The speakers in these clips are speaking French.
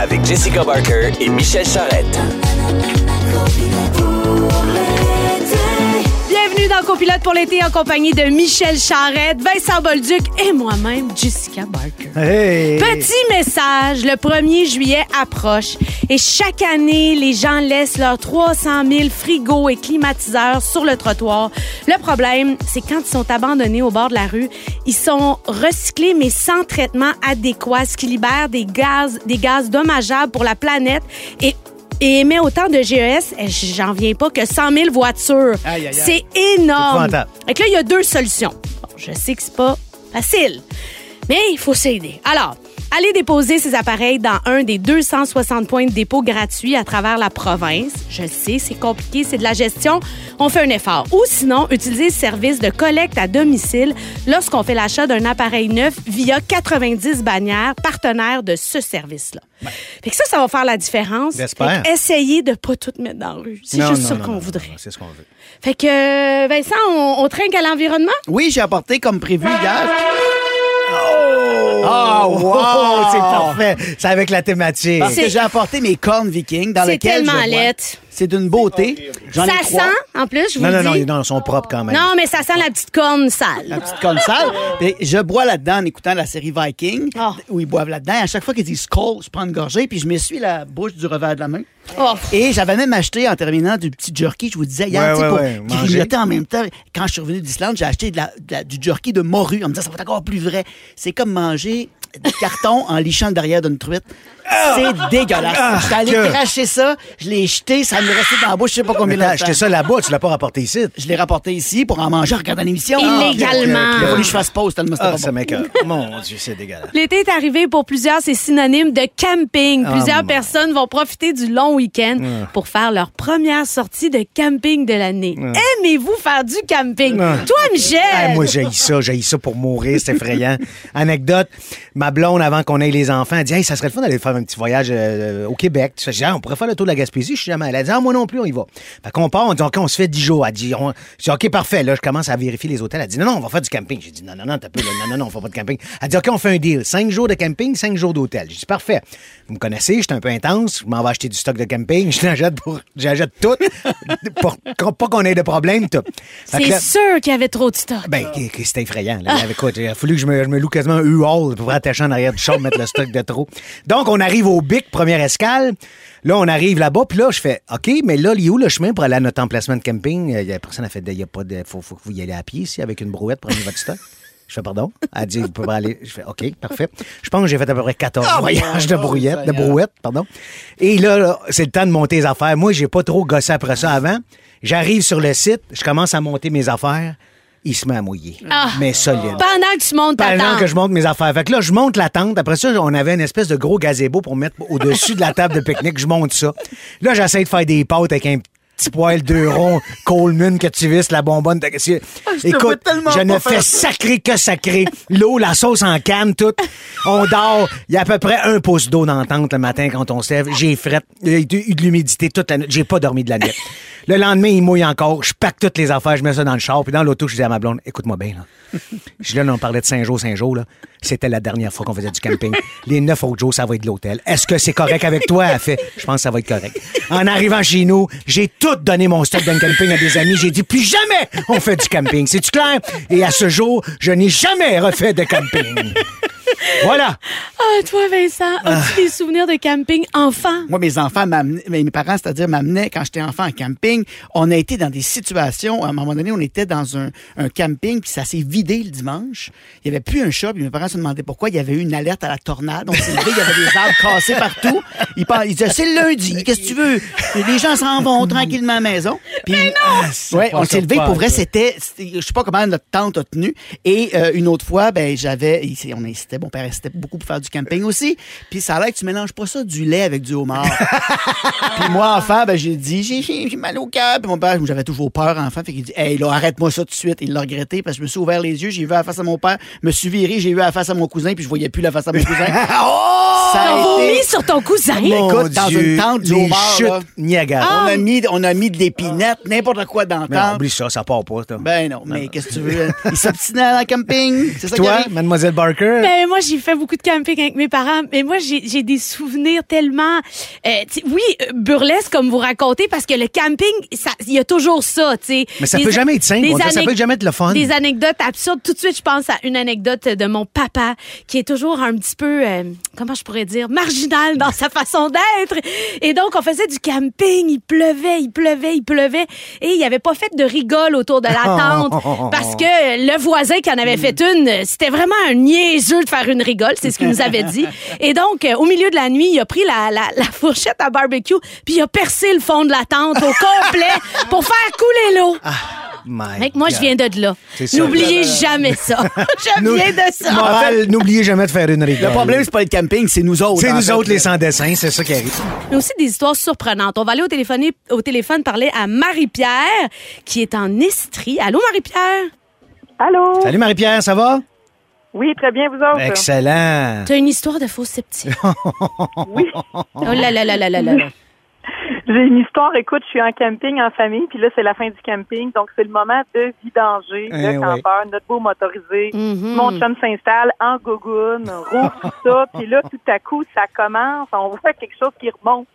avec Jessica Barker et Michel Charrette. Bienvenue dans Copilote pour l'été en compagnie de Michel Charrette, Vincent Bolduc et moi-même, Jessica Barker. Hey! Petit message, le 1er juillet approche et chaque année, les gens laissent leurs 300 000 frigos et climatiseurs sur le trottoir. Le problème, c'est quand ils sont abandonnés au bord de la rue, ils sont recyclés mais sans traitement adéquat, ce qui libère des gaz, des gaz dommageables pour la planète et et émet autant de GES, eh, j'en viens pas, que 100 000 voitures. C'est énorme. que là, il y a deux solutions. Bon, je sais que c'est pas facile, mais il faut s'aider. Alors, allez déposer ces appareils dans un des 260 points de dépôt gratuits à travers la province. Je le sais, c'est compliqué, c'est de la gestion. On fait un effort. Ou sinon, utilisez le service de collecte à domicile lorsqu'on fait l'achat d'un appareil neuf via 90 bannières partenaires de ce service-là. Fait que ça, ça va faire la différence. J'espère. Essayez de pas tout mettre dans la rue. C'est juste non, ça qu'on voudrait. C'est ce qu'on veut. Fait que, euh, Vincent, on, on trinque à l'environnement? Oui, j'ai apporté comme prévu hier. Oh, wow! C'est parfait. C'est avec la thématique. Parce que j'ai apporté mes cornes vikings dans C'est lesquelles tellement je bois. laite. C'est d'une beauté. J'en ai Ça trois. sent, en plus, je vous Non, le non, non, dis. non, ils sont propres quand même. Non, mais ça sent la petite corne sale. La petite corne sale. Puis je bois là-dedans en écoutant la série Viking, Oh. où ils boivent là-dedans. Et à chaque fois qu'ils disent Skull, je prends une gorgée, puis je m'essuie la bouche du revers de la main. Oh. Et j'avais même acheté, en terminant, du petit jerky, je vous disais hier, Ouais, tu sais, ouais, pour ouais, manger. grignoter en même temps. Quand je suis revenu d'Islande, j'ai acheté de la- de la- du jerky de morue en me disant, ça va être encore plus vrai. C'est comme manger du carton en lichant le derrière d'une truite. C'est dégueulasse. J'étais allé que- cracher ça, je l'ai jeté, ça me restait dans la bouche, je sais pas combien de temps. acheté ça là-bas, tu l'as pas rapporté ici. Je l'ai rapporté ici pour en manger en regardant l'émission. Illégalement. Il a fallu que je fasse pause tellement c'était Ah, pas ça bon. m'écoeure. Mon Dieu, c'est dégueulasse. L'été est arrivé pour plusieurs, c'est synonyme de camping. Ah, Plusieurs personnes vont profiter du long week-end pour faire leur première sortie de camping de l'année. Aimez-vous faire du camping? Ah. Toi, Michel! Ah, moi, j'ai ça, j'ai ça pour mourir, c'est effrayant. Anecdote, ma blonde, avant qu'on ait les enfants, elle dit Hey, ça serait le fun d'aller faire un petit voyage euh, au Québec. Ah, on pourrait faire le tour de la Gaspésie, je suis jamais allé. Elle dit Ah, moi non plus, on y va. Fait qu'on part, on dit OK, on se fait 10 jours. Elle dit on... Je dis OK, parfait. Là, je commence à vérifier les hôtels. Elle dit Non, non, on va faire du camping. J'ai dit Non, non, non, t'as peu, non, non, non, on fait pas de camping. Elle dit OK, on fait un deal. 5 jours de camping, 5 jours d'hôtel. J'ai dit Parfait. Vous me connaissez, je suis un peu intense. Je m'en vais acheter du stock de camping. Je l'achète pour. J'achète tout. pour pas qu'on ait de problème, tout. C'est là- sûr qu'il y avait trop de stock. ben, c'était effrayant. Là. Écoute, il a fallu que je me, je me loue quasiment un U-Haul pour en arrière du char, mettre le stock de trop. Donc, on arrive au BIC, première escale. Là, on arrive là-bas, puis là, je fais OK, mais là, il est où le chemin pour aller à notre emplacement de camping? Euh, Il y a personne a fait, il y a pas de, faut, faut que vous y allez à pied ici avec une brouette pour amener votre stock. Je fais pardon? Elle dit, vous pouvez pas aller. Je fais OK, parfait. Je pense que j'ai fait à peu près 14 voyages de brouillette, de brouette, pardon. Et là, là, c'est le temps de monter les affaires. Moi, j'ai pas trop gossé après ça avant. J'arrive sur le site, je commence à monter mes affaires. Il se met à mouiller. Ah. Mais solide. Pendant que tu montes ta Pendant tente. que je monte mes affaires. Fait que là, je monte la tente. Après ça, on avait une espèce de gros gazebo pour mettre au-dessus de la table de pique-nique. Je monte ça. Là, j'essaie de faire des pâtes avec un petit poil deux ronds Coleman que tu visses, la bonbonne. de- Ah, Écoute, je ne fais sacré que sacré. L'eau, la sauce en canne, tout. On dort. Il y a à peu près un pouce d'eau dans la tente le matin quand on se lève. J'ai fret. Il y a eu de l'humidité toute la nuit. J'ai pas dormi de la nuit. Le lendemain, il mouille encore. Je pack toutes les affaires, je mets ça dans le char. Puis dans l'auto, je dis à ma blonde, écoute-moi bien, là. Je dis là, on parlait de jours, là. C'était la dernière fois qu'on faisait du camping. Les neuf autres jours, ça va être de l'hôtel. Est-ce que c'est correct avec toi? Elle fait, je pense que ça va être correct. En arrivant chez nous, j'ai tout donné mon stock d'un camping à des amis. J'ai dit, plus jamais on fait du camping. C'est-tu clair? Et à ce jour, je n'ai jamais refait de camping. Voilà. Ah, toi, Vincent, as-tu des souvenirs de camping enfant? Moi, mes enfants m'amenaient, mais mes parents, c'est-à-dire m'amenaient quand j'étais enfant en camping. On a été dans des situations, à un moment donné, on était dans un, un camping, puis ça s'est vidé le dimanche. Il n'y avait plus un chat, puis mes parents se demandaient pourquoi. Il y avait eu une alerte à la tornade. On s'est levé, il y avait des arbres cassés partout. Ils, par- ils disaient, c'est le lundi, qu'est-ce que tu veux? Et les gens s'en vont tranquillement à la maison. Puis, ouais, on s'est levé, pour vrai, c'était, je sais pas comment notre tante a tenu. Et euh, une autre fois, ben, j'avais, on insistait, mon père insistait beaucoup pour faire du camping aussi. Puis ça a l'air que tu mélanges pas ça du lait avec du homard. Puis moi, enfant, ben, j'ai dit, j'ai, mal au cœur. Puis mon père, j'avais toujours peur, enfant. Fait qu'il dit, hey, là, arrête-moi ça tout de suite. Il l'a regretté parce que je me suis ouvert les yeux, j'ai vu la face à mon père, me suis viré, j'ai vu la face à mon cousin, puis je voyais plus la face à mon cousin. ça T'as a été. sur ton cousin? Mon Écoute, dans Dieu, une tente du homard, chutes là. Niagara. On a mis, on a mis de l'épinette, n'importe quoi dans la Mais non, tente. oublie ça, ça part pas. ça. Ben non, mais qu'est-ce que tu veux? Il s'obstinait dans le camping. C'est ça Toi. Mademoiselle Barker? Ben, moi, j'ai fait beaucoup de camping avec mes parents, mais moi, j'ai des souvenirs tellement, euh, oui, euh, burlesques comme vous racontez, parce que le camping, il y a toujours ça, tu sais. Mais ça Des- peut jamais être simple. ça peut jamais être le fun. Des anecdotes absurdes. Tout de suite, je pense à une anecdote de mon papa, qui est toujours un petit peu, euh, comment je pourrais dire, marginal dans sa façon d'être. Et donc, on faisait du camping, il pleuvait, il pleuvait, il pleuvait, et il avait pas fait de rigole autour de la tente, parce que le voisin qui en avait fait une, c'était vraiment un niaiseux de faire une rigole, c'est ce qu'il nous avait dit. Et donc, euh, au milieu de la nuit, il a pris la, la, la fourchette à barbecue, puis il a percé le fond de la tente au complet pour faire couler l'eau. My Mec, moi, je viens de là. C'est ça. N'oubliez jamais ça. je Nous- viens de ça. Morale, n'oubliez jamais de faire une rigole. Le problème, c'est pas le camping, c'est nous autres. c'est nous fait. autres les sans-dessin, c'est ça qui arrive. Mais aussi des histoires surprenantes. On va aller au téléphone, au téléphone parler à Marie-Pierre, qui est en Estrie. Allô, Marie-Pierre? Allô? Salut Marie-Pierre, ça va? Oui, très bien, vous autres? Excellent. T'as une histoire de faux sceptique. Oui. Oh là là là là là là. là. J'ai une histoire. Écoute, je suis en camping en famille, puis là, c'est la fin du camping. Donc, c'est le moment de vidanger, Eh le oui. campeur, notre beau motorisé. Mhm. Mon chum s'installe en gogoune, roule tout ça. Puis là, tout à coup, ça commence. On voit quelque chose qui remonte.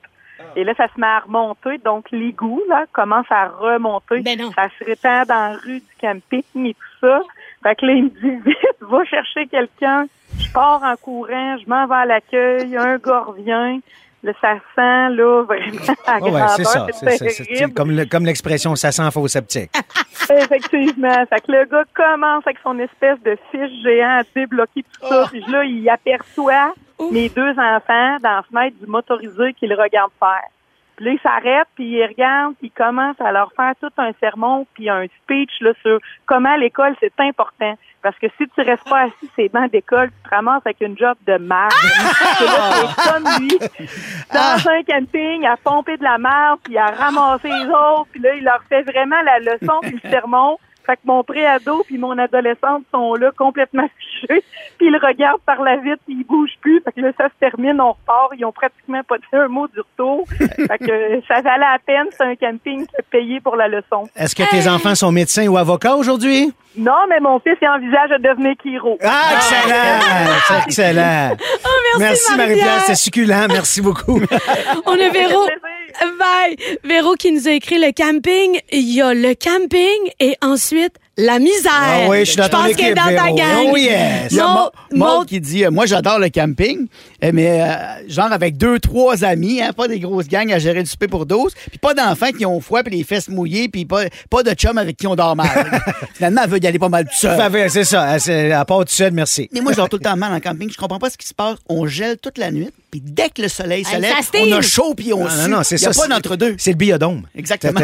Et là, ça se met à remonter. Donc, l'égout, là, commence à remonter. Ben non. Ça se répand dans la rue du camping et tout ça. Fait que là, il me dit, vite, va chercher quelqu'un. Je pars en courant, je m'en vais à l'accueil, un gars revient. Là, ça sent, là, vraiment, à Oh ouais, c'est ça. C'est-. Comme le- comme l'expression, ça sent faux sceptique. Effectivement. Fait que le gars commence avec son espèce de fiche géant à débloquer tout ça. Puis là, il aperçoit mes deux enfants dans la fenêtre du motorisé qui le regardent faire. Puis là, il s'arrête, puis il regarde, puis il commence à leur faire tout un sermon, puis un speech là, sur comment l'école, c'est important. Parce que si tu restes pas assis ces bancs d'école, tu te ramasses avec une job de là, c'est comme lui, dans un camping, à pomper de la merde, puis à ramasser les autres, puis là, il leur fait vraiment la leçon, puis le sermon. Fait que mon préado puis mon adolescente sont là complètement fichés, puis ils regardent par la vitre, puis ils bougent plus. Fait que là, ça se termine, on repart. Ils ont pratiquement pas dit un mot du retour. fait que euh, ça valait la peine, c'est un camping payé pour la leçon. Est-ce que tes enfants sont médecins ou avocats aujourd'hui? Non, mais mon fils, il envisage de devenir Kiro. Ah, excellent! C'est excellent. Oh, merci, Marie-Pierre, Marie-Pierre. c'était succulent. Merci beaucoup. On a Véro. plaisir. Bye. Véro qui nous a écrit le camping. Il y a le camping et ensuite la misère. Ah oui, je suis dans ton pense équipe, qu'elle est dans ta gang. Oh yes. Il y a Maud- Maud- Maud Maud- qui dit euh, Moi, j'adore le camping, mais euh, genre avec deux, trois amis, hein, pas des grosses gangs à gérer du souper pour 12, puis pas d'enfants qui ont froid puis les fesses mouillées, puis pas, pas de chums avec qui on dort mal. Finalement, elle veut y aller pas mal tout seul. C'est ça. C'est- À part tout seul, merci. Mais moi, je dors tout le temps mal en camping. Je comprends pas ce qui se passe. On gèle toute la nuit, puis dès que le soleil se lève, ça on a chaud puis on Non, sue. non, non, c'est Il y a ça. pas c'est- d'entre-deux. C'est le biodôme. Exactement.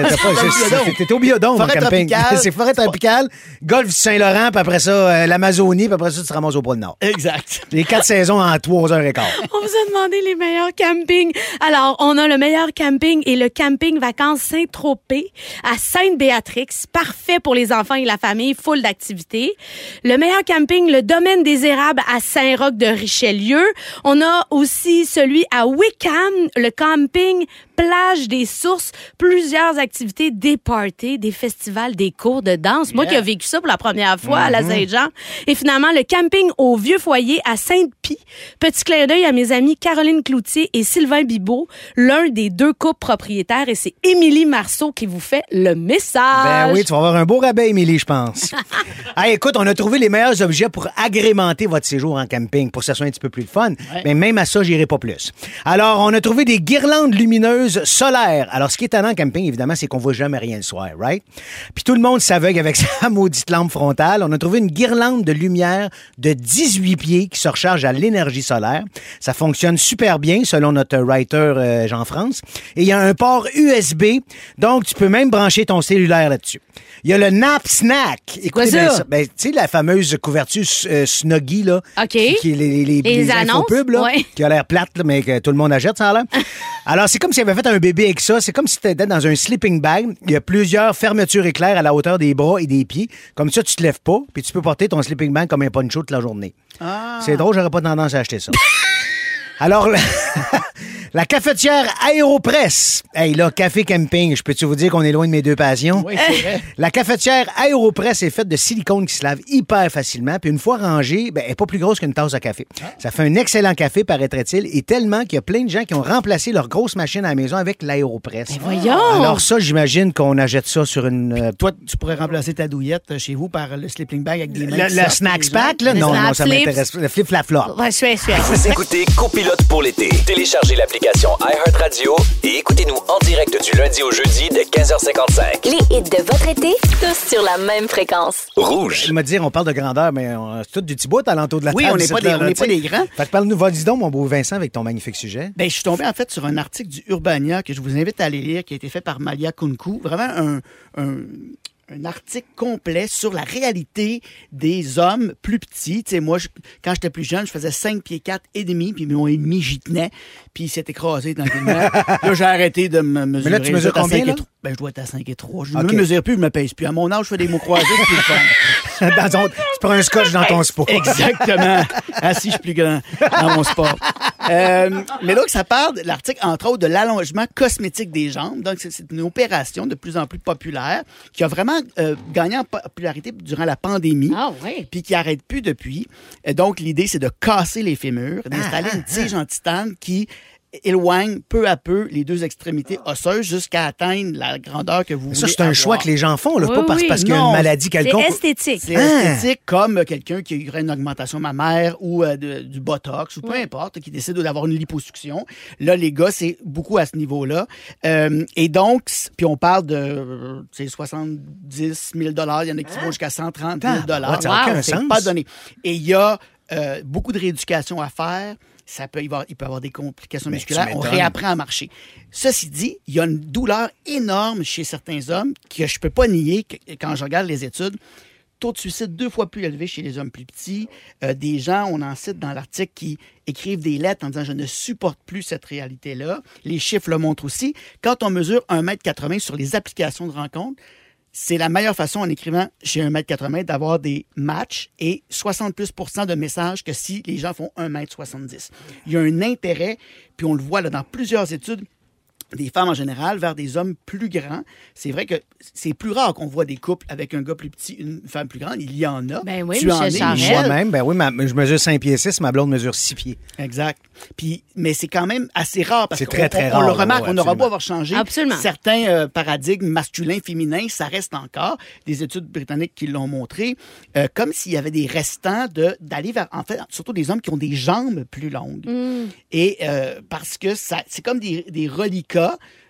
T'es au biodôme, Forêt en camping. C'est forêt tropicale, golfe du Saint-Laurent, puis après ça, euh, l'Amazonie, puis après ça, tu te ramasses au pôle Nord. Exact. Les quatre saisons en trois heures et quart. On vous a demandé les meilleurs campings. Alors, on a le meilleur camping et le camping vacances Saint-Tropez à Sainte-Béatrix. Parfait pour les enfants et la famille, full d'activités. Le meilleur camping, le domaine des érables à Saint-Roch de Richelieu. On a aussi celui à Wickham, le camping plage des sources, plusieurs activités, des parties, des festivals, des cours de danse. Moi qui ai vécu ça pour la première fois à la Saint-Jean. Et finalement, le camping au Vieux Foyer à Sainte-Pie. Petit clin d'œil à mes amis Caroline Cloutier et Sylvain Bibot, l'un des deux couples propriétaires. Et c'est Émilie Marceau qui vous fait le message. Ben oui, tu vas avoir un beau rabais, Émilie, je pense. hey, écoute, on a trouvé les meilleurs objets pour agrémenter votre séjour en camping, pour que ça soit un petit peu plus le fun. Mais même à ça, j'irai pas plus. Alors, on a trouvé des guirlandes lumineuses solaires. Alors, ce qui est étonnant en camping, évidemment, c'est qu'on voit jamais rien le soir, right? Puis tout le monde s'aveugle avec sa maudite lampe frontale. On a trouvé une guirlande de lumière de 18 pieds qui se recharge à l'énergie solaire. Ça fonctionne super bien, selon notre writer euh, Jean-France. Et il y a un port USB, donc tu peux même brancher ton cellulaire là-dessus. Il y a le Nap Snack. Écoutez bien ça? Ben, tu sais, la fameuse couverture euh, Snuggy, là. OK. Qui, qui est les, les, Les annonces, là, ouais. qui a l'air plate, là, mais que tout le monde achète, ça l'air. Alors, c'est comme s'il avait fait un bébé avec ça. C'est comme si tu étais dans un sleeping bag. Il y a plusieurs fermetures éclairs à la hauteur des bras et des pieds. Comme ça, tu te lèves pas, puis tu peux porter ton sleeping bag comme un poncho toute la journée. Ah. C'est drôle, j'aurais pas tendance à acheter ça. Alors, La cafetière Aéropress. Hey, là, café camping, je peux-tu vous dire qu'on est loin de mes deux passions? Oui, c'est vrai. La cafetière Aéropress est faite de silicone qui se lave hyper facilement, puis une fois rangée, ben, elle n'est pas plus grosse qu'une tasse de café. Ça fait un excellent café, paraîtrait-il, et tellement qu'il y a plein de gens qui ont remplacé leur grosse machine à la maison avec l'Aéropress. voyons! Alors ça, j'imagine qu'on achète ça sur une... euh, Toi, tu pourrais remplacer ta douillette chez vous par le sleeping bag avec des mains le, qui le sortent, snacks pack, là? Le Non, non, ça m'intéresse. Le flip flap flop. Ouais, je suis, je suis. Vous écoutez Copilote pour l'été. Téléchargez l'application iHeartRadio et écoutez-nous en direct du lundi au jeudi dès 15h55. Les hits de votre été, tous sur la même fréquence. Rouge. Je me dire, on parle de grandeur, mais on- c'est tout du petit bout à l'entour de la Oui, table. on n'est pas des- on tu pas sais. des grands. Fait que parle-nous, vas-y donc, mon beau Vincent, avec ton magnifique sujet. Ben, je suis tombé en fait sur un article du Urbania que je vous invite à aller lire, qui a été fait par Malia Kunku. Vraiment un, un, un article complet sur la réalité des hommes plus petits. Tu sais, moi, je- quand j'étais plus jeune, je faisais 5 pieds 4 et demi, puis mon et demi, j'y tenais, puis il s'est écrasé dans le là, j'ai arrêté de me mesurer. tu mesures Je dois être à combien, 5 et là? Ben, je dois être à 5 et 3. Je ne Ok. me mesure plus, je me pèse plus. À mon âge, je fais des mots croisés, c'est plus dans ton- tu prends un scotch dans ton sport. Exactement. Assis, je suis plus grand dans mon sport. Euh, mais donc, ça parle, de l'article, entre autres, de l'allongement cosmétique des jambes. Donc, c'est une opération de plus en plus populaire qui a vraiment euh, gagné en popularité durant la pandémie. Ah, oui. Puis qui arrête plus depuis. Et donc, l'idée, c'est de casser les fémurs, d'installer Ah, une tige en titane qui éloigne peu à peu les deux extrémités osseuses jusqu'à atteindre la grandeur que vous Ça, voulez c'est un choix que les gens font, là, Oui, pas parce, oui. parce qu'il y a une maladie C'est quelconque. esthétique. C'est Ah! esthétique comme quelqu'un qui aurait une augmentation mammaire ou euh, de- du botox ou peu importe, qui décide d'avoir une liposuction. Là, les gars, c'est beaucoup à ce niveau-là. Euh, et donc, puis on parle de euh, c'est 70 000 Il y en a qui vont jusqu'à 130 000 Ah, ouais, ça n'a Wow. aucun C'est sens. pas donné. Et il y a euh, beaucoup de rééducation à faire. Ça peut y avoir, il peut y avoir des complications Mais tu musculaires. On réapprend à marcher. Ceci dit, il y a une douleur énorme chez certains hommes que je peux pas nier que- quand je regarde les études. Taux de suicide deux fois plus élevé chez les hommes plus petits. Euh, des gens, on en cite dans l'article, qui écrivent des lettres en disant je ne supporte plus cette réalité-là. Les chiffres le montrent aussi. Quand on mesure 1m80 sur les applications de rencontre, c'est la meilleure façon en écrivant chez 1m80 d'avoir des matchs et 60 plus de messages que si les gens font 1m70. Il y a un intérêt, puis on le voit là, dans plusieurs études des femmes en général vers des hommes plus grands. C'est vrai que c'est plus rare qu'on voit des couples avec un gars plus petit, une femme plus grande. Il y en a. Ben oui, tu en es. Moi-même, ben oui, ma- je mesure 5 pieds 6, ma blonde mesure 6 pieds. Exact. Puis, mais c'est quand même assez rare parce C'est qu'on très, très on- on le remarque, ouais, on n'aura absolument. beau avoir changé. Absolument. Certains euh, paradigmes masculins, féminins, ça reste encore. Des études britanniques qui l'ont montré, euh, comme s'il y avait des restants de d'aller vers, en fait, surtout des hommes qui ont des jambes plus longues. Et euh, parce que ça, c'est comme des, des reliquats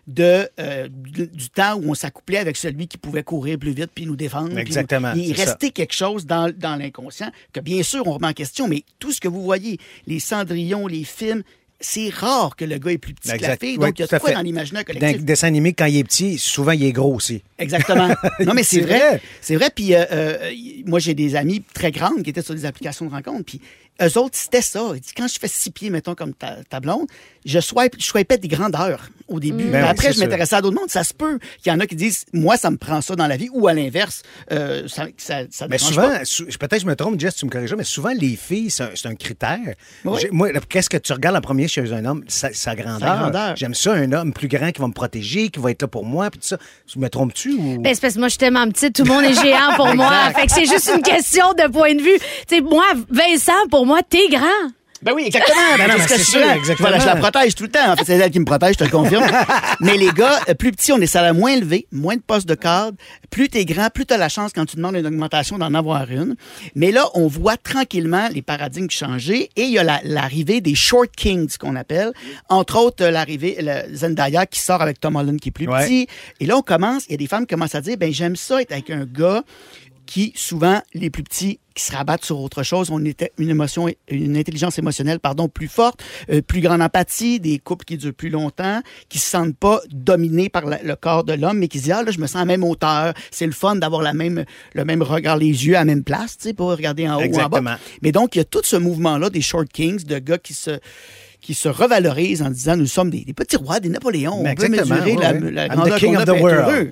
de, euh, du, du temps où on s'accouplait avec celui qui pouvait courir plus vite puis nous défendre. nous- Exactement, Il ça. restait quelque chose dans, dans l'inconscient que bien sûr on remet en question, mais tout ce que vous voyez, les cendrillons, les films, c'est rare que le gars est plus petit que la fille. Oui, Donc il y a de quoi fait. dans l'imaginaire Dans collectif. le dessin animé, quand il est petit, souvent, il est gros aussi. Exactement. Non, mais c'est vrai. vrai. C'est vrai. Puis euh, euh, moi, j'ai des amis très grandes qui étaient sur des applications de rencontre. Puis eux autres, c'était ça. Ils disent, quand je fais six pieds, mettons, comme ta, ta blonde, je swipe, je swipais des grandeurs au début. Ben Mais oui, après, je m'intéressais à d'autres mondes. Ça se peut qu'il y en a qui disent, moi, ça me prend ça dans la vie. Ou à l'inverse, euh, ça, ça, ça Mais souvent, peut-être que je me trompe, Jess, tu me corrigeras, mais souvent, les filles, c'est un, c'est un critère. Oui. Moi, qu'est-ce que tu regardes en premier chez un homme? Sa, sa grandeur. J'aime ça, un homme plus grand qui va me protéger, qui va être là pour moi, puis tout ça. Tu me trompes-tu ou? Ben, c'est parce que moi, je suis tellement petite, tout le monde est géant pour moi. Fait que c'est juste une question de point de vue. Tu sais, moi, Vincent, pour moi, t'es grand. Ben oui, exactement. Ben non, C'est sûr, exactement. Voilà, je la protège tout le temps. En fait, c'est elle qui me protège, je te le confirme. mais les gars, euh, plus petits, on est salaire moins élevé, moins de postes de cadre. Plus t'es grand, plus t'as la chance quand tu demandes une augmentation d'en avoir une. Mais là, on voit tranquillement les paradigmes changer et il y a la- l'arrivée des short kings qu'on appelle. Entre autres, euh, l'arrivée, le Zendaya qui sort avec Tom Holland qui est plus Ouais. petit. Et là, on commence, il y a des femmes qui commencent à dire, ben j'aime ça être avec un gars qui, souvent, les plus petits, qui se rabattent sur autre chose, ont une, une émotion, une intelligence émotionnelle, pardon, plus forte, euh, plus grande empathie, des couples qui durent plus longtemps, qui se sentent pas dominés par la- le corps de l'homme, mais qui se disent, ah, là, je me sens à la même hauteur, c'est le fun d'avoir la même, le même regard, les yeux à la même place, tu sais, pas regarder en haut ou en bas. Mais donc, il y a tout ce mouvement-là des short kings, de gars qui se qui se revalorisent en disant nous sommes des, des petits rois, des Napoléons. On peut exactement, mesurer ouais, la, grandeur qu'on a heureux.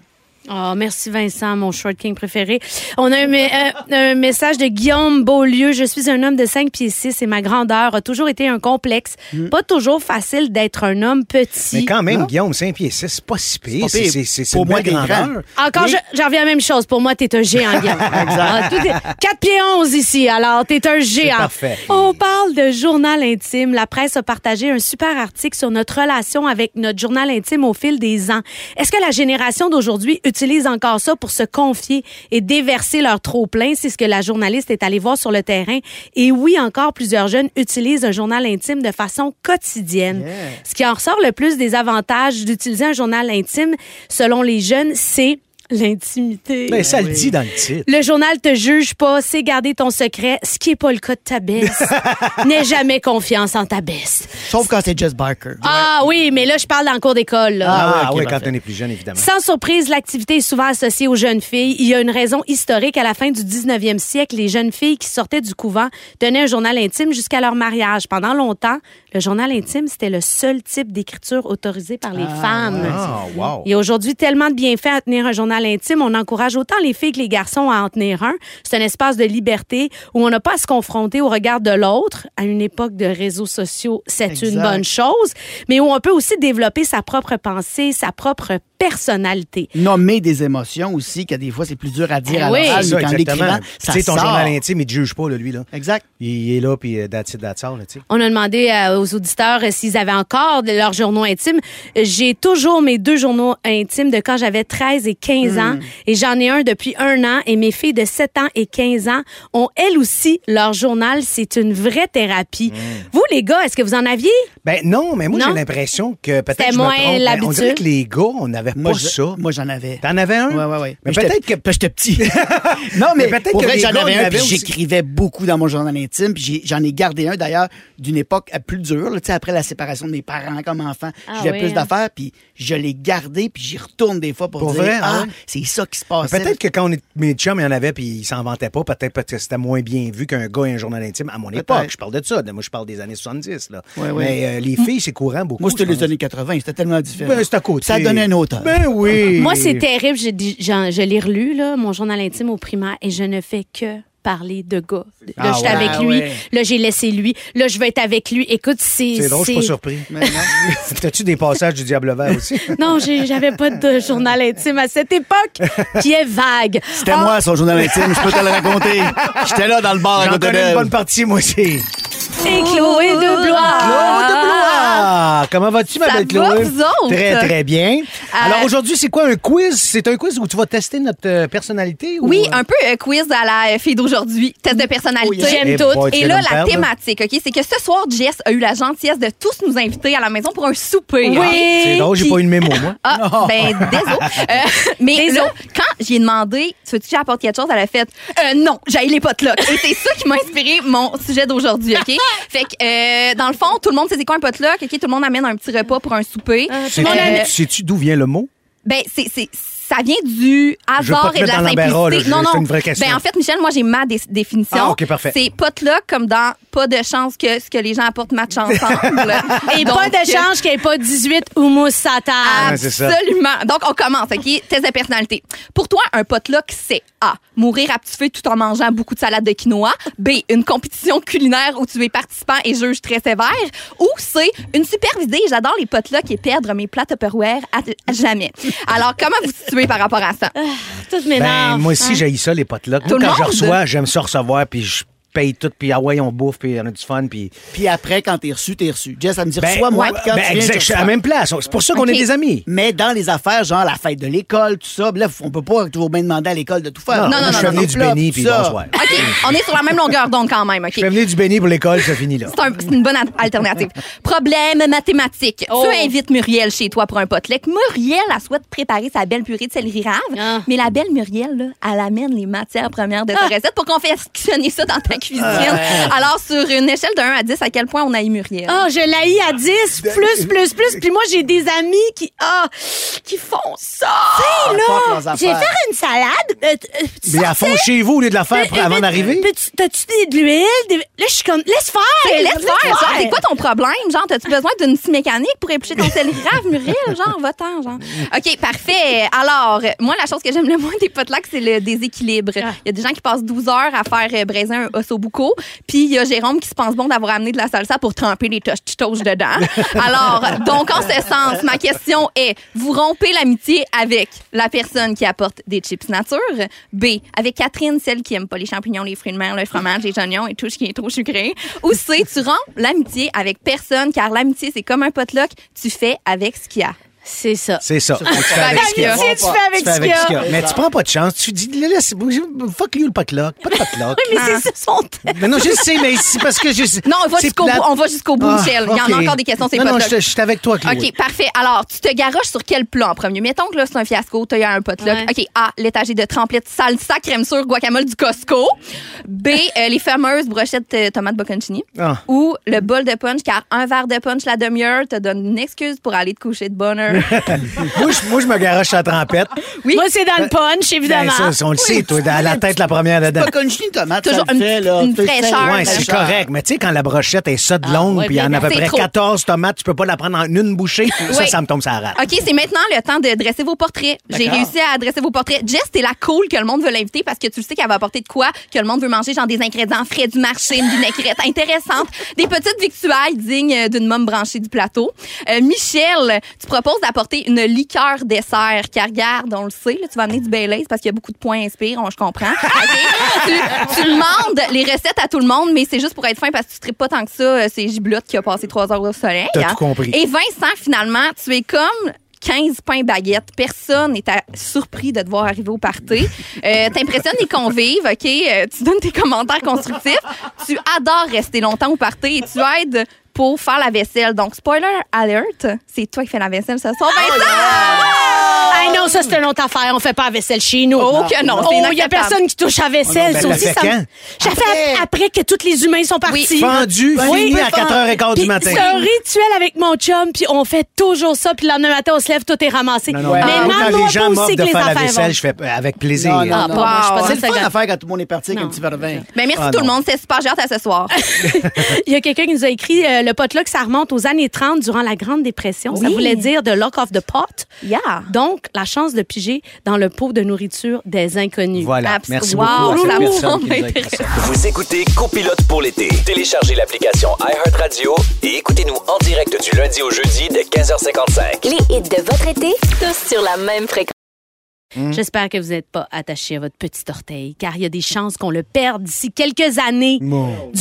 Oh, merci Vincent, mon short king préféré. On a un, me- euh, un message de Guillaume Beaulieu. Je suis un homme de 5 pieds 6 et ma grandeur a toujours été un complexe. Pas toujours facile d'être un homme petit. Mais quand même, Guillaume, 5 pieds 6, c'est pas si pire. C'est Pour moi, grandeur. Encore, je- j'en reviens à la même chose. Pour moi, t'es un géant, Guillaume. exact. 4 pieds 11 ici, alors t'es un géant. parfait. On parle de journal intime. La presse a partagé un super article sur notre relation avec notre journal intime au fil des ans. Est-ce que la génération d'aujourd'hui utilise encore ça pour se confier et déverser leur trop-plein? C'est ce que la journaliste est allée voir sur le terrain. Et oui, encore plusieurs jeunes utilisent un journal intime de façon quotidienne. Ce qui en ressort le plus des avantages d'utiliser un journal intime, selon les jeunes, c'est l'intimité. Ben, ça le dit dans le titre. Le journal te juge pas, c'est garder ton secret, ce qui est pas le cas de ta baisse. N'aie jamais confiance en ta baisse. Sauf quand c'est Jess Barker. Ah oui, mais là, je parle dans le cours d'école. là. Ah, oui, quand parfait. on est plus jeune, évidemment. Sans surprise, l'activité est souvent associée aux jeunes filles. Il y a une raison historique. À la fin du 19e siècle, les jeunes filles qui sortaient du couvent tenaient un journal intime jusqu'à leur mariage. Pendant longtemps, le journal intime, c'était le seul type d'écriture autorisé par les femmes. Ah, wow. Il y a aujourd'hui tellement de bienfaits à tenir un journal intime. On encourage autant les filles que les garçons à en tenir un. C'est un espace de liberté où on n'a pas à se confronter au regard de l'autre. À une époque de réseaux sociaux, c'est une bonne chose, mais où on peut aussi développer sa propre pensée, sa propre personnalité. Nommer des émotions aussi, que des fois, c'est plus dur à dire Eh à oui. l'oral, C'est ça, mais qu'en exactement. l'écrivant, Tu ça sais, ton sort. journal intime, il te juge pas, là, lui. Là. Exact. Il est là, puis euh, that's it, that's all, là. On a demandé euh, aux auditeurs euh, s'ils avaient encore leurs journaux intimes. J'ai toujours mes deux journaux intimes de quand j'avais 13 et 15 ans. Et j'en ai un depuis un an. Et mes filles de 7 ans et 15 ans ont elles aussi leur journal. C'est une vraie thérapie. Vous, les gars, est-ce que vous en aviez? Ben non, mais moi, j'ai l'impression que peut-être me moins trompe, ben, On l'habitude. dirait que les gars, on n'avait Moi, pas je- ça. moi, j'en avais. T'en avais un? Ouais, ouais, ouais. Mais j'étais- peut-être que... J'étais petit. non, mais, Mais peut-être que j'en avais un, puis j'écrivais beaucoup dans mon journal intime, puis j'en ai gardé un d'ailleurs d'une époque plus dure, là, tu sais, après la séparation de mes parents comme enfant. Ah J'avais oui, plus hein. d'affaires, puis je l'ai gardé, puis j'y retourne des fois pour, Pour dire vrai, ah ah? C'est ça qui se passait. Peut-être que quand on est, mes chums, il y en avait puis ils s'en vantaient pas. Peut-être parce que c'était moins bien vu qu'un gars ait un journal intime à mon époque. Je parle de ça. Moi, je parle des années 70. Là. Ouais, ouais. Mais euh, les filles, c'est courant beaucoup. Moi, c'était je les pense. années 80, c'était tellement différent. Ben, à côté. Ça donnait un auteur. Ben oui. Moi, c'est terrible. J'ai dit- j'en- Je l'ai relu, là, mon journal intime au primaire, et je ne fais que parler de gars. Là, Ah j'étais ouais. avec Ah lui. ouais. Là, j'ai laissé lui. Là, je vais être avec lui. Écoute, c'est... C'est drôle, je suis pas surpris. Mais non. T'as-tu des passages du Diable Vert aussi? Non, j'avais pas de journal intime à cette époque qui est vague. C'était Ah, moi, son journal intime, je peux te le raconter. J'étais là dans le bar à côté une bonne partie, moi aussi. Et Chloé de Blois. Claude de Blois! Comment vas-tu, ma Ça belle va, Chloé? vous autres? Très, très bien. Euh, Alors, aujourd'hui, c'est quoi un quiz? C'est un quiz où tu vas tester notre euh, personnalité? Oui, ou, euh, un peu euh, quiz à la fille d'aujourd'hui, test de personnalité. Oh. J'aime Eh tout. boy, Et là, la thématique, OK, c'est que ce soir, Jess a eu la gentillesse de tous nous inviter à la maison pour un souper. OK? C'est drôle, j'ai Puis- pas eu de mémo, moi. Ah, ben, désolé. Euh, mais Désolé. là, quand j'ai demandé, tu veux-tu que j'apporte quelque chose, elle a fait, euh, non, j'ai les potlucks. Et c'est ça qui m'a inspiré mon sujet d'aujourd'hui, OK? Fait que, euh, dans le fond, tout le monde sait c'est quoi un potluck, OK? Tout le monde amène un petit repas pour un souper. Sais-tu Euh, sais-tu d'où vient le mot? Ben, c'est, c'est, ça vient du hasard et de la là, simplicité. non, une vraie question. Ben, en fait, Michel, moi, j'ai ma dé- définition. Ah, OK, parfait. C'est potluck comme dans pas de chance que ce que les gens apportent match ensemble. Et Donc, pas de change qu'il n'y ait pas 18 houmous. Ah. Absolument. Donc, on commence, OK? Test de personnalité. Pour toi, un potluck, c'est A. Mourir à petit feu tout en mangeant beaucoup de salade de quinoa. B. Une compétition culinaire où tu es participant et juge très sévère. Ou C. Une superbe idée. J'adore les potlucks et perdre mes plats Tupperware à, à jamais. Alors, comment vous situez par rapport à ça? Tout Ben, m'énerve. moi aussi, j'ai ça, les là. Tout Moi, le quand je reçois, j'aime ça recevoir, puis je paye tout, puis ah ouais, on bouffe, puis on a du fun, puis... Puis après, quand t'es reçu, t'es reçu. Jess, elle me dit, Ben, reçois-moi, ouais, puis quand ben, tu viens, exact, je suis à la même place. C'est pour ça qu'on est des amis. Mais dans les affaires, genre la fête de l'école, tout ça, là, on peut pas toujours bien demander à l'école de tout faire. Non, non, moi, je non, suis non, venu non, du béni, tout puis ça. bonsoir. OK, on est sur la même longueur d'onde quand même, OK? Je suis venu du béni pour l'école, ça finit là. C'est un- c'est une bonne alternative. Problème mathématique. Oh. Tu invites Muriel chez toi pour un potluck. Muriel, elle souhaite préparer sa belle purée de céleri rave. Ah. Mais la belle Muriel, là, elle amène les matières premières de ta recette pour confectionner ça dans ta cuisine. Alors, sur une échelle de 1 à 10, à quel point on a Muriel? Ah, je l'haïs à 10, plus, plus, plus. Puis moi, j'ai des amis qui, ah, qui font ça. Ah, là, fuck leurs je vais affaires. faire une salade. Euh, euh, tu Mais à fond chez vous au lieu de la faire Mais- avant d'arriver? mais tu- T'as-tu de l'huile? Des- Là, je suis comme, laisse faire. Laisse faire, genre, c'est quoi ton problème? Genre, t'as-tu besoin d'une scie mécanique pour éplucher ton céleri? Rave, Muriel? Genre, va-t'en, genre. OK, parfait. Alors, moi, la chose que j'aime le moins des potlucks, c'est le déséquilibre. Il Ah. y a des gens qui passent 12 heures à faire euh, braiser un os au bucco, puis il y a Jérôme qui se pense bon d'avoir amené de la salsa pour tremper les tostitos dedans. Alors, donc, en ce sens, ma question est, vous rompez l'amitié avec la personne qui apporte des chips nature? B, avec Catherine, celle qui aime pas les champignons, les fruits de mer, le fromage, les oignons et tout ce qui est trop sucré? Ou C, tu rompes l'amitié avec personne, car l'amitié, c'est comme un potluck, tu fais avec ce qu'il y a. C'est ça. C'est ça. Tu fais avec avec ce qu'il y a. Tu fais avec ce qu'il y. Mais tu prends pas de chance. Tu dis, laisse, fuck you le potluck. Pas de potluck. Oui, mais c'est ça son thème. Mais non, je sais, mais c'est parce que je sais. Non, on va jusqu'au bout, on va jusqu'au bout, Ah, Michel. Il y en a encore des questions, c'est Non, non, potluck. je suis avec toi, Chloé. OK, parfait. Alors, tu te garoches sur quel plat en premier? Mettons que là, c'est un fiasco, tu as eu un potluck. OK, A, l'étagé de tremplette salsa crème sur guacamole du Costco. B, euh, les fameuses brochettes euh, tomates bocconcini. Ah. Ou le bol de punch, car un verre de punch la demi-heure te donne une excuse pour aller te coucher de bonne heure. Moi, je, moi, je me garoche à la trempette. Moi, c'est dans le punch, évidemment. Ben, ça, on le sait, toi, dans la tête, la première dedans. Pas connu une tomate, Toujours une- fait, là. une fraîcheur. Ouais, c'est correct. Mais tu sais, quand la brochette est ça de Ah, longue, puis il y en a à peu près trop. 14 tomates, tu peux pas la prendre en une bouchée. Ça, ça me tombe sur la rate. OK, c'est maintenant le temps de dresser vos portraits. J'ai réussi à dresser vos portraits. Jess, t'es la cool que le monde veut l'inviter parce que tu le sais qu'elle va apporter de quoi que le monde veut manger, genre des ingrédients frais du marché, une vinaigrette intéressante, des petites victuailles dignes euh, d'une môme branchée du plateau. Euh, Michel, tu proposes d'apporter une liqueur dessert car regarde, on le sait, là, tu vas amener du Baileys parce qu'il y a beaucoup de points inspire, on- je comprends. Tu, tu demandes les recettes à tout le monde, mais c'est juste pour être fin parce que tu tripes pas tant que ça, euh, c'est Giblotte qui a passé trois heures au soleil. T'as hein. tout compris. Et Vincent, finalement, tu es comme 15 pains baguettes. Personne n'est surpris de te voir arriver au party. Euh, T'impressionnes les convives, OK? Euh, tu donnes tes commentaires constructifs. Tu adores rester longtemps au party et tu aides pour faire la vaisselle. Donc, spoiler alert, c'est toi qui fais la vaisselle ce soir, Vincent! Ah non, ça, c'est une autre affaire. On fait pas la vaisselle chez nous. Oh que non, Oh, il y a personne qui touche à la vaisselle. ben, ça aussi, fait ça me- quand? Je la fais ap- après que tous les humains sont partis. Fendu, Oui, fini à fort. 4h15 du Puis matin. C'est un rituel avec mon chum, puis on fait toujours ça, puis le lendemain matin, on se lève, tout est ramassé. Non, non, Mais moi, quand demande-moi les gens pas m'offrent aussi de les faire la affaires vaisselle, vont. je fais euh, avec plaisir. Non, non, Ah, non. pas moi, je suis pas C'est le ça, fun gars. à faire quand tout le monde est parti avec un petit verre de vin. Ben, merci Ah, tout le non. monde, c'est super, j'ai hâte à ce soir. Il y a quelqu'un qui nous a écrit euh, le potluck, ça remonte aux années 30 durant la Grande Dépression. Ça Oui. voulait dire de lock off the pot. Yeah. Donc, la chance de piger dans le pot de nourriture des inconnus. Voilà. Abs- Merci Wow, beaucoup à personne qui nous. Vous écoutez Copilote pour l'été. Téléchargez l'application iHeartRadio et écoutez-nous en direct du lundi au jeudi dès 15h55. Les hits de votre été, tous sur la même fréquence. J'espère que vous n'êtes pas attaché à votre petit orteil, car il y a des chances qu'on le perde d'ici quelques années. Du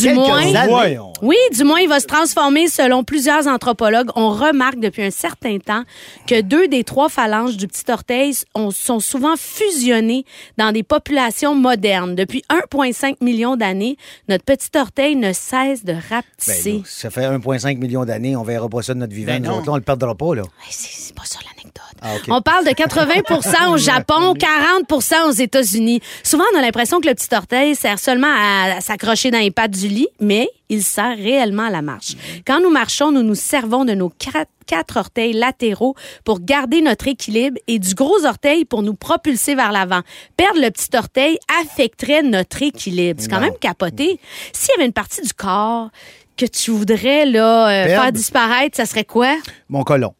Quelques moins, années. Voyons. oui, du moins, il va se transformer selon plusieurs anthropologues. On remarque depuis un certain temps que deux des trois phalanges du petit orteil ont- sont souvent fusionnées dans des populations modernes. Depuis 1,5 million d'années, notre petit orteil ne cesse de Ben, rapetisser. là, ça fait 1,5 million d'années, on verra pas ça de notre vivant. Ben Nous non. autres, là, on le perdra pas, là. Hey, C'est c'est pas ça l'anecdote. Ah. On parle de 80% au Japon, 40% aux États-Unis. Souvent, on a l'impression que le petit orteil sert seulement à, s'accrocher dans les pattes du lit, mais il sert réellement à la marche. Quand nous marchons, nous nous servons de nos quatre quatre orteils latéraux pour garder notre équilibre et du gros orteil pour nous propulser vers l'avant. Perdre le petit orteil affecterait notre équilibre. C'est quand même capoté. S'il y avait une partie du corps que tu voudrais là, euh, faire disparaître, ça serait quoi? Mon colon.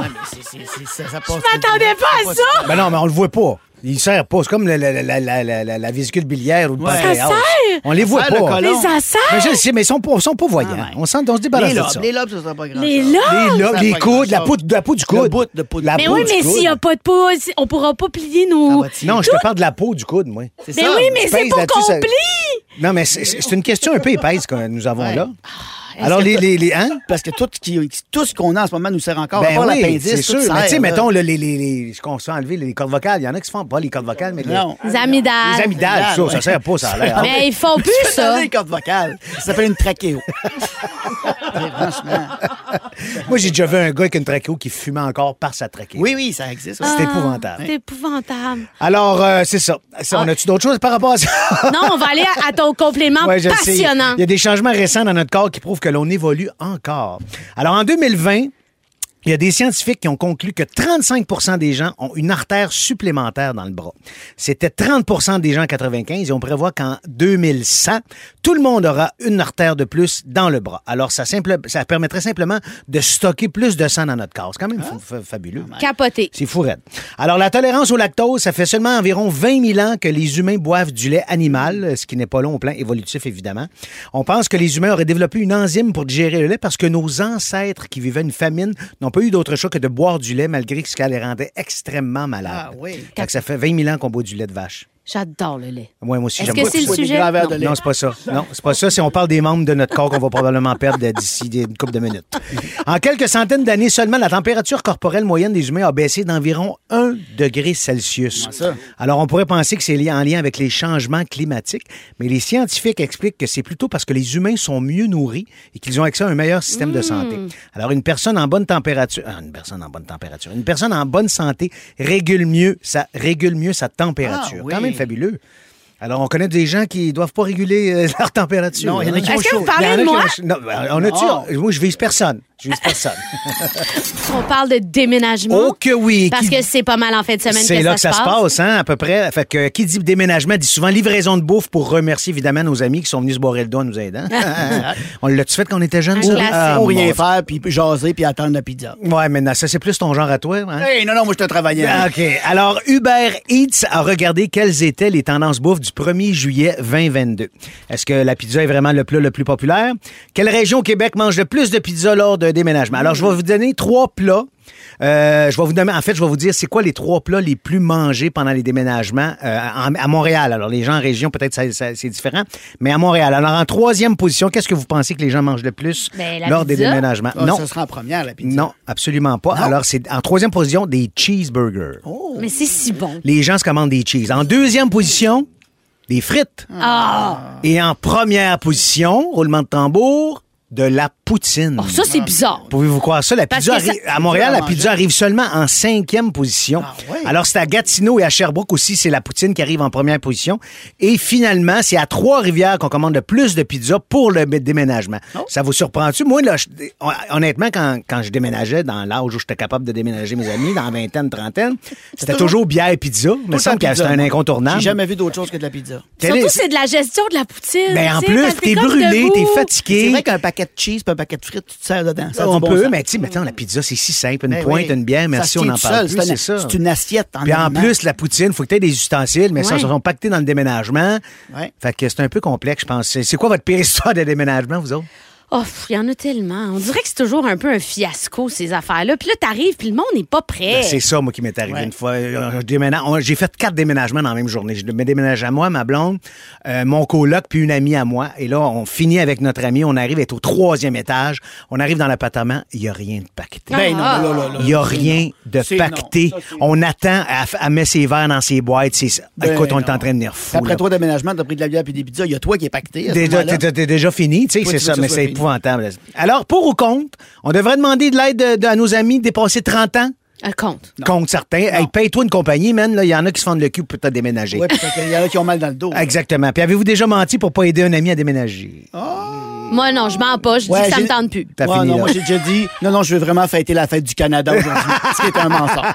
Ouais, mais c'est- c'est- c'est- ça, ça passe. Je m'attendais pas à ça! Ben non, mais on le voit pas. Il sert pas. C'est comme la, la, la, la, la, la- biliaire ou le Ouais. pancréas. Ça sert? On les voit sert, le pas. colon. Les assailles! Mais je le sais, mais ils sont pas, ils sont pas voyants. Ah ouais. On, sent, on se débarrasse Les de lobes, ça. les lobes, ça sera pas grand Les lobes? Les, lobes, Ça les fait coudes, la grand-chose. peau, de- la peau du coude. Le bout de peau de La Mais peau oui, du mais coude. s'il n'y a pas de peau, on pourra pas plier nos. Ça va tirer. Non, je te parle de la peau du coude, moi. C'est Mais ça. oui, mais Tu c'est pèses pour là-dessus, qu'on ça- plie! Non, mais c'est c'est une question un peu épaisse que nous avons Ouais. là. Alors, les, les, les- hein? Parce que tout, qui- tout ce qu'on a en ce moment nous sert encore. Ben pas oui, l'appendice, c'est sûr. sert, Mais tu sais, mettons, là, les, les, les, ce qu'on se fait enlever, les cordes vocales. Il y en a qui se font pas les cordes vocales, mais les, Non. Les amygdales. les amygdales, ça, ouais. ça sert pas, ça a l'air. Mais ils font plus Ça ça. les cordes vocales. Ça s'appelle une trachéo. Franchement. Moi, j'ai déjà vu un gars avec une trachéo qui fumait encore par sa trachéo. Oui, oui, ça existe. C'est épouvantable. C'est épouvantable. Alors, euh, c'est ça. Ça, On a-tu d'autres choses par rapport à ça? Non, on va aller à, à ton complément Ouais, passionnant. Il y a des changements récents dans notre corps qui prouvent que l'on évolue encore. Alors, en 2020, il y a des scientifiques qui ont conclu que 35% des gens ont une artère supplémentaire dans le bras. C'était 30% des gens en 95 et on prévoit qu'en 2100, tout le monde aura une artère de plus dans le bras. Alors, ça, simple, ça permettrait simplement de stocker plus de sang dans notre corps. C'est quand même fa- fabuleux. Capoté. C'est fou, raide. Alors, la tolérance au lactose, ça fait seulement environ 20 000 ans que les humains boivent du lait animal, ce qui n'est pas long au plan évolutif, évidemment. On pense que les humains auraient développé une enzyme pour digérer le lait parce que nos ancêtres qui vivaient une famine n'ont pas eu d'autre choix que de boire du lait malgré que ce qui les rendait extrêmement malades. Ah oui. Fait que ça fait 20 000 ans qu'on boit du lait de vache. J'adore le lait. Ouais, moi aussi, Est-ce j'aime que beaucoup c'est le sujet? Non. lait. Non, c'est pas ça. Non, c'est pas ça. Si on parle des membres de notre corps qu'on va probablement perdre d'ici une couple de minutes. En quelques centaines d'années seulement, la température corporelle moyenne des humains a baissé d'environ 1 degré Celsius. ça? Alors, on pourrait penser que c'est lié- en lien avec les changements climatiques, mais les scientifiques expliquent que c'est plutôt parce que les humains sont mieux nourris et qu'ils ont accès à un meilleur système de santé. Alors, une personne en bonne température, ah, une personne en bonne température, une personne en bonne santé régule mieux sa, régule mieux sa température. Ah, oui. Quand même fabuleux. Alors, on connaît des gens qui doivent pas réguler euh, leur température. Non, il y en a qui hein? ont Est-ce que vous parlez Il y en a de qui moi? Non, ben, on a-tu? Moi, je vise personne. Je vise personne. On parle de déménagement. oh que oui. Parce Qui- que c'est pas mal en fin de semaine C'est que là ça, que ça se passe, hein, à peu près. Fait que qui dit déménagement dit souvent livraison de bouffe pour remercier évidemment nos amis qui sont venus se boire le dos en nous aidant. on l'a-tu fait quand on était jeunes? Ah, Ou rien faire, puis jaser, puis attendre la pizza. Ouais, mais non, ça, c'est plus ton genre à toi. Hein? Hey, non, non, moi, je te travaillais. Ah, OK. Alors, Uber Eats a regardé quelles étaient les tendances bouffe du 1er juillet 2022. Est-ce que la pizza est vraiment le plat le plus populaire? Quelle région au Québec mange le plus de pizza lors d'un déménagement? Alors, je vais vous donner trois plats. Euh, je vais vous donner, en fait, je vais vous dire c'est quoi les trois plats les plus mangés pendant les déménagements euh, en- à Montréal. Alors, les gens en région, peut-être ça- ça- c'est différent, mais à Montréal. Alors, en troisième position, qu'est-ce que vous pensez que les gens mangent le plus Ben, lors des déménagements? Ah, non. Ça sera en première, la pizza. Non, absolument pas. Alors, c'est en troisième position des cheeseburgers. Mais c'est si bon. Les gens se commandent des cheese. En deuxième position, des frites. Ah! Et en première position, roulement de tambour, de la poutine. Oh, ça, c'est bizarre. Pouvez-vous croire ça? La Parce pizza ça- à Montréal, la manger. pizza arrive seulement en cinquième position. Ah? Alors, c'est à Gatineau et à Sherbrooke aussi, c'est la poutine qui arrive en première position. Et finalement, c'est à Trois-Rivières qu'on commande le plus de pizza pour le déménagement. Oh. Ça vous surprend-tu? Moi, là, je- honnêtement, quand, quand je déménageais dans l'âge où j'étais capable de déménager mes amis, dans vingtaine, trentaine, c'était toujours- toujours bière et pizza. Il me semble que c'était un incontournable. J'ai jamais vu d'autre chose que de la pizza. Surtout, est- c'est de la gestion de la poutine. Ben, en plus, t'es brûlé, t'es C'est fatigué. vrai qu'un paquet de cheese paquet de frites, tu te sers dedans. Ça a on bon peut, sens. mais tu sais, la pizza, c'est si simple. Une Ben pointe, oui. une bière, Ça merci, on en parle plus, c'est c'est un- ça. C'est une assiette en Puis en plus, la poutine, faut que tu aies des ustensiles, mais ça, Ouais. se sont pactés dans le déménagement. Fait que c'est un peu complexe, je pense. C'est- C'est quoi votre pire histoire de déménagement, vous autres? Oh, il y en a tellement. On dirait que c'est toujours un peu un fiasco, ces affaires-là. Puis là, t'arrives, puis le monde n'est pas prêt. Ben, C'est ça, moi, qui m'est arrivé Ouais. une fois. Euh, J'ai fait quatre déménagements dans la même journée. Je me déménage à moi, ma blonde, euh, mon coloc, puis une amie à moi. Et là, on finit avec notre ami. On arrive à être au troisième étage. On arrive dans l'appartement. Il n'y a rien de pacté. Ben non, Ah. là, là, là. Il n'y a rien de C'est pacté. non. Ça, c'est On attend, à, à mettre ses verres dans ses boîtes. C'est- Ben Écoute, on est en train de venir fou. Après trois déménagements, t'as pris de la bière puis des pizzas. Il y a toi qui est Déjà, moment-là. t'es- déjà fini, tu sais, c'est ça, mais épouvantable. Alors, pour ou contre, on devrait demander de l'aide de- de- à nos amis dépassés 30 ans? Un compte. Contre certains. Hey, paye-toi une compagnie, man. là. Il y en a qui se font le cul pour te déménager. Ouais, parce qu'il y en a qui ont mal dans le dos. Exactement. Puis avez-vous déjà menti pour pas aider un ami à déménager? Moi, non, je mens pas. Je dis que ça me tente plus. T'as Ouais, fini, non, là. moi j'ai déjà dit, non, non, je veux vraiment fêter la fête du Canada aujourd'hui, ce qui est un mensonge.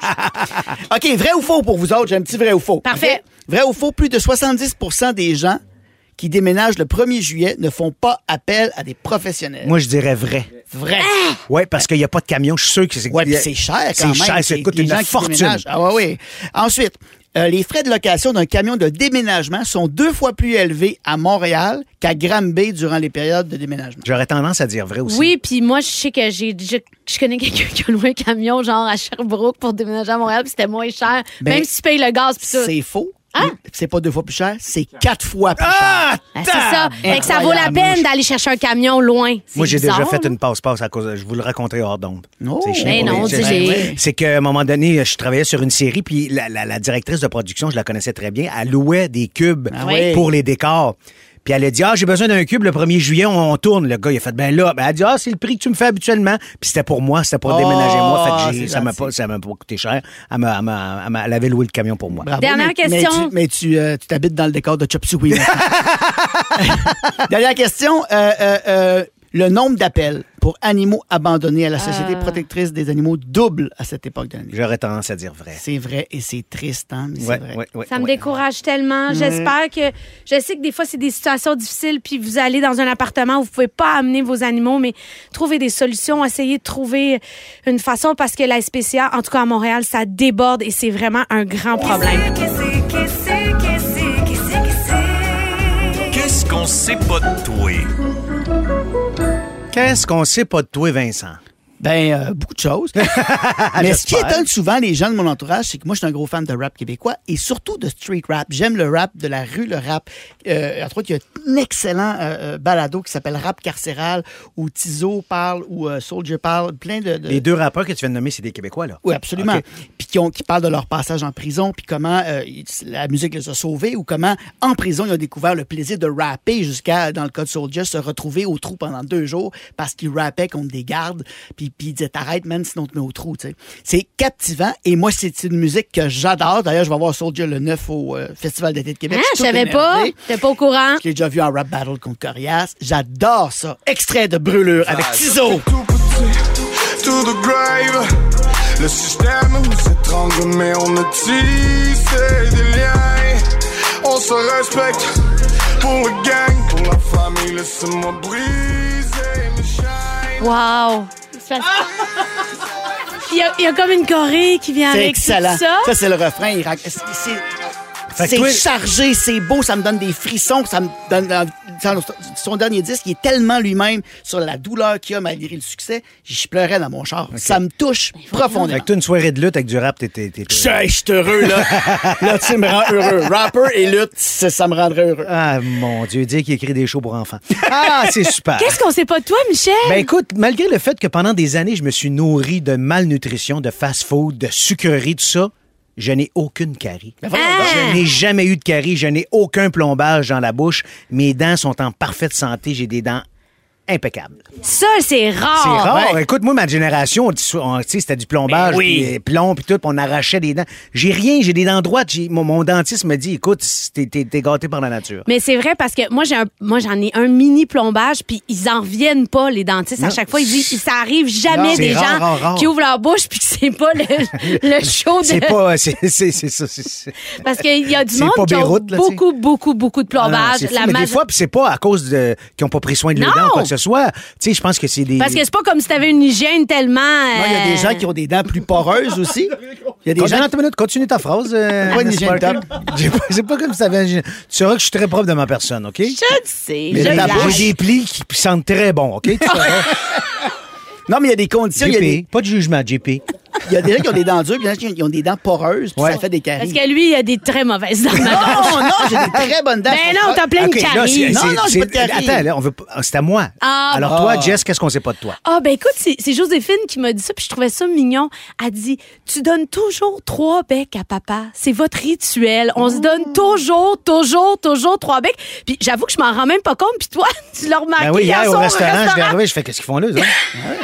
OK, vrai ou faux pour vous autres? J'ai un petit vrai ou faux. Parfait. Vrai ou faux? Plus de 70% des gens qui déménagent le 1er juillet ne font pas appel à des professionnels. Moi, je dirais vrai. vrai. Oui, parce qu'il n'y a pas de camion. Je suis sûr que c'est... Ouais, c'est cher quand C'est même. cher, ça C'est coûte une fortune. Ah ouais, oui. Ensuite, euh, les frais de location d'un camion de déménagement sont deux fois plus élevés à Montréal qu'à Granby durant les périodes de déménagement. J'aurais tendance à dire vrai aussi. Oui, puis moi, je sais que j'ai je, je connais quelqu'un qui a loué un camion, genre à Sherbrooke, pour déménager à Montréal, puis c'était moins cher. Ben, même si tu payes le gaz, puis ça. C'est faux. C'est pas deux fois plus cher, c'est quatre fois plus Ah! Ben, c'est ça. Fait que ça vaut la peine d'aller chercher un camion loin. Moi, j'ai déjà fait une passe-passe à cause de- Je vous le raconterai hors d'onde. Oh. C'est chiant Ben non, les- dis-les. c'est- C'est qu'à un moment donné, je travaillais sur une série, puis la, la- la directrice de production, je la connaissais très bien, elle louait des cubes Ah oui. pour les décors. Puis elle a dit, ah, j'ai besoin d'un cube le 1er juillet, on, on tourne. Le gars, il a fait, ben là, ben, elle a dit, ah, c'est le prix que tu me fais habituellement. Puis c'était pour moi, c'était pour Oh, déménager moi. Fait que ça m'a pas, ça m'a pas coûté cher. Elle, m'a- elle m'a- elle m'a- elle avait loué le camion pour moi. Bravo, Dernière mais- question. Mais tu, mais tu, euh, tu t'habites dans le décor de Chop Suey. Dernière question. euh, euh, euh, le nombre d'appels pour animaux abandonnés à la Société protectrice des animaux double à cette époque de l'année. J'aurais tendance à dire vrai. C'est vrai et c'est triste, hein, mais Ouais, c'est vrai. ouais, ouais, Ça me décourage tellement. J'espère que. Je sais que des fois, c'est des situations difficiles, puis vous allez dans un appartement où vous pouvez pas amener vos animaux, mais trouvez des solutions, essayez de trouver une façon parce que la SPCA, en tout cas à Montréal, ça déborde et c'est vraiment un grand problème. Qu'est-ce qu'on sait pas de toi? Qu'est-ce qu'on sait pas de toi, Vincent? Ben, euh, beaucoup de choses. Mais ce qui étonne souvent les gens de mon entourage, c'est que moi, je suis un gros fan de rap québécois et surtout de street rap. J'aime le rap de la rue, le rap. Euh, entre autres, il y a un excellent euh, euh, balado qui s'appelle Rap carcéral où Tizo parle, où Soldier parle, plein de... de- Les deux rappeurs que tu viens de nommer, c'est des Québécois, là. Oui, absolument. OK. Puis qui, ont- qui parlent de leur passage en prison, puis comment la musique les a sauvés, ou comment, en prison, ils ont découvert le plaisir de rapper jusqu'à, dans le cas de Soldier, se retrouver au trou pendant deux jours parce qu'ils rappaient contre des gardes, puis, puis ils disaient T'arrêtes, man, sinon on te met au trou. tu sais. C'est captivant, et moi, c'est une musique que j'adore. D'ailleurs, je vais voir Soldier le 9 au euh, Festival d'été de Québec. Hein, je savais pas. J'étais pas au courant. Je l'ai déjà vu en rap battle contre Corias. J'adore ça. Extrait de Brûlure avec Tizo. Tout petit, to the grave. Le système nous étrangle, mais on a tissé des liens. On se respecte pour le gang, pour la famille. Laissez-moi briser mes chaînes. Wow. Il y, a, il y a comme une Corée qui vient avec excellent. tout ça. Ça, c'est le refrain. Il rac- c'est- c'est- Fait que C'est toi- chargé, c'est beau, ça me donne des frissons, ça me donne son- dernier disque, il est tellement lui-même sur la douleur qu'il a malgré le succès, je pleurais dans mon char. Ça me touche profondément. Fait que toi, une soirée de lutte avec du rap, t'es. t'es- t'es- Je je suis heureux, là. là, tu me rends heureux. Rapper et lutte, ça ça me rendrait heureux. Ah, mon Dieu, dire qu'il écrit des shows pour enfants. Ah, c'est super. Qu'est-ce qu'on sait pas de toi, Michel? Ben écoute, malgré le fait que pendant des années, je me suis nourri de malnutrition, de fast-food, de sucreries, tout ça, je n'ai aucune carie. Ben Ah! Je n'ai jamais eu de carie, je n'ai aucun plombage dans la bouche. Mes dents sont en parfaite santé, j'ai des dents impeccables. Ça, c'est rare. C'est rare. ouais. Écoute, moi, ma génération, c'était du plombage, Ben oui. puis, euh, plomb, puis tout, puis on arrachait des dents. J'ai rien, j'ai des dents droites. Mon, mon dentiste me dit, écoute, t'es t'es- t'es gâté par la nature. Mais c'est vrai parce que moi j'ai un, moi j'en ai un mini plombage puis ils en reviennent pas les dentistes à chaque fois ils disent ça arrive jamais Non, des gens rare, rare, rare. qui ouvrent leur bouche puis que c'est pas le, le show de C'est pas, c'est c'est- c'est ça. parce qu'il y a du monde qui a là, beaucoup beaucoup beaucoup de non, plombage la mais des fois, puis c'est pas à cause de qu'ils ont pas pris soin de leurs dents quoi que ce soit. Tu sais, je pense que c'est des. parce que c'est pas comme si t'avais une hygiène tellement Non, il y a des euh, gens qui ont des dents plus poreuses aussi. Il y a des Continue, gens attends une minute, continue ta phrase. euh, Pas une hygiène C'est pas comme si t'avais. Tu sauras que je suis très propre de ma personne, OK? je le sais Mais j'ai des plis qui sentent très bon, OK? Tu sauras. Non, mais il y a des conditions. Y a des, JP, pas de jugement, JP. Il y a des gens qui ont des dents dures, puis il y en a qui ont des dents poreuses, puis Ouais. ça fait des parce caries. que lui il a des très mauvaises dents Non, non, j'ai des très bonnes dents. ben non t'as plein de là, caries c'est- Non, non, j'ai c'est- pas de caries. Attends, là, on veut pas- c'est à moi. Ah, Alors, toi, Ah. Jess, qu'est-ce qu'on sait pas de toi? Ah, ben écoute, c'est c'est Joséphine qui m'a dit ça, puis je trouvais ça mignon. Elle dit Tu donnes toujours trois becs à papa. C'est votre rituel. On se donne toujours, toujours, toujours trois becs. Puis j'avoue que je m'en rends même pas compte, puis toi, tu l'as remarqué. Ben oui, hier au son restaurant, je vais arriver, je fais qu'est-ce qu'ils font là, ça?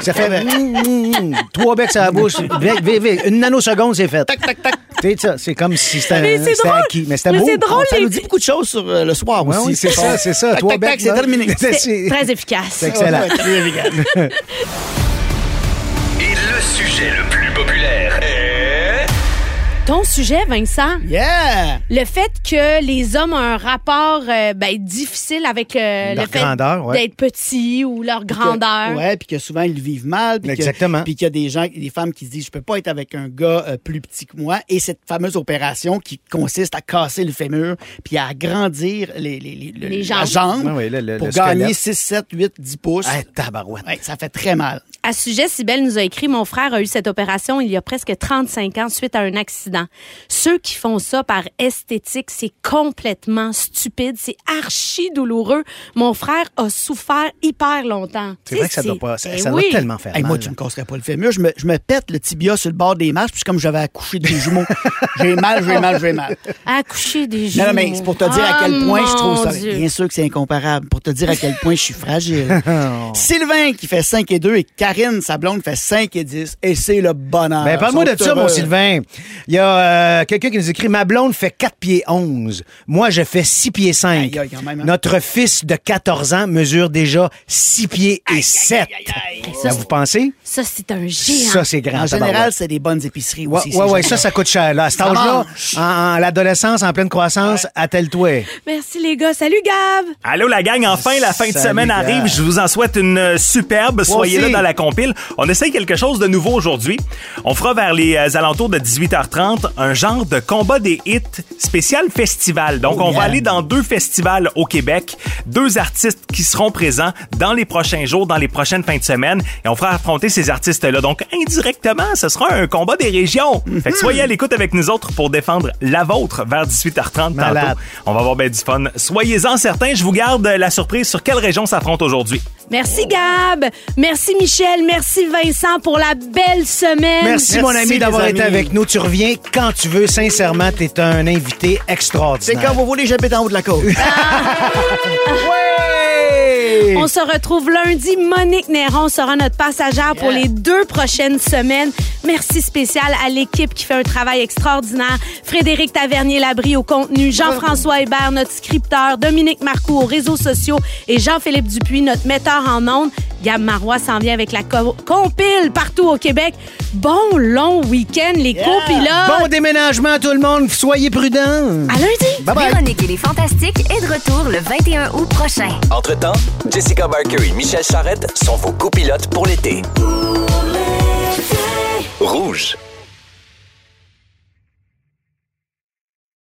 Ça fait mm, mm, mm, trois becs à la bouche. Vite, vite, vite. Une nanoseconde, c'est fait. Tac, tac, tac. Tu sais, ça, c'est comme si c'était Mais c'est c'était drôle. acquis. Mais c'était beau. c'est drôle, Ça nous dit beaucoup de choses sur euh, le soir aussi. oui, c'est ça, c'est ça. Tac, Trois tac, c'est terminé. C'est- Très efficace. C'est excellent. Et le sujet le plus. Ton sujet, Vincent, Yeah! le fait que les hommes ont un rapport euh, ben, difficile avec euh, Leur le fait grandeur, ouais. d'être petits ou leur grandeur. Que- ouais, puis que souvent ils le vivent mal. Exactement. Puis qu'il y a des gens, des femmes qui se disent je peux pas être avec un gars euh, plus petit que moi. Et cette fameuse opération qui consiste à casser le fémur puis à agrandir les, les, les, le- Les la jambes. jambe Ouais, ouais, le- le- pour le gagner squelette. 6, 7, 8, 10 pouces. Ah, tabarouette. Ouais, ça fait très mal. À ce sujet, Sybelle nous a écrit Mon frère a eu cette opération il y a presque 35 ans suite à un accident. Ceux qui font ça par esthétique, c'est complètement stupide, c'est archi douloureux. Mon frère a souffert hyper longtemps. C'est vrai que ça doit pas. Ça, ben ça oui. doit tellement faire Hey, mal. moi, tu me casserais pas le fémur. Je me, je me pète le tibia sur le bord des marches, puis comme j'avais accouché des jumeaux. j'ai mal, j'ai mal, j'ai mal. Accoucher des Non, jumeaux. non, mais c'est pour te dire à quel Ah, point je trouve ça. Dieu. Bien sûr que c'est incomparable. Pour te dire à quel point je suis fragile. Sylvain qui fait 5 et 2 et Karine, sa blonde, fait 5 et 10. Et c'est le bonheur. Ben, parle-moi de ça, mon. Sylvain. Il y a euh, quelqu'un qui nous écrit Ma blonde fait 4 pieds 11. Moi, je fais 6 pieds 5. Aïe, aïe, quand même, hein. Notre fils de 14 ans mesure déjà 6 pieds et 7. Ça, vous pensez? Ça, c'est un géant. Ça, c'est grand. En général, c'est des bonnes épiceries Ouais, aussi. ouais, ces ouais, gens-là. ça, ça coûte cher. Là. À cet âge-là, mange. en, en l'adolescence, en pleine croissance, attelle-toi. Merci, les gars. Salut, Gab. Allô la gang, enfin la fin de Salut, semaine gars. arrive. Je vous en souhaite une euh, superbe. Soyez là aussi. dans la compile. On essaye quelque chose de nouveau aujourd'hui. On fera vers les euh, alentours de 18h30 un genre de combat des hits spécial festival. Donc Oh, on va aller dans deux festivals au Québec, deux artistes qui seront présents dans les prochains jours, dans les prochaines fins de semaine et on fera affronter ces artistes-là. Donc indirectement, ce sera un combat des régions. Fait que soyez à l'écoute avec nous autres pour défendre la vôtre vers 18h30 Malade. tantôt. On va avoir bien du fun. Soyez-en certains, je vous garde la surprise sur quelle région s'affronte aujourd'hui. Merci, Gab. Merci, Michel. Merci, Vincent, pour la belle semaine. Merci, mon ami, d'avoir été avec nous. Tu reviens quand tu veux. Sincèrement, t'es un invité C'est extraordinaire. quand vous voulez, j'habite en haut de la côte. Ouais! On se retrouve lundi. Monique Néron sera notre passagère pour les deux prochaines semaines. Merci spécial à l'équipe qui fait un travail extraordinaire. Frédéric Tavernier-Labrie au contenu, Jean-François Hébert, notre scripteur, Dominique Marcoux aux réseaux sociaux et Jean-Philippe Dupuis, notre metteur en ondes. Gab Marois s'en vient avec la co- compile partout au Québec. Bon long week-end, les copilotes. Bon déménagement à tout le monde. Soyez prudents. À lundi. Bye bye. Véronique et les Fantastiques est de retour le 21 août prochain. Entre-temps, Jessica Barker et Michel Charrette sont vos copilotes pour l'été. Rouge.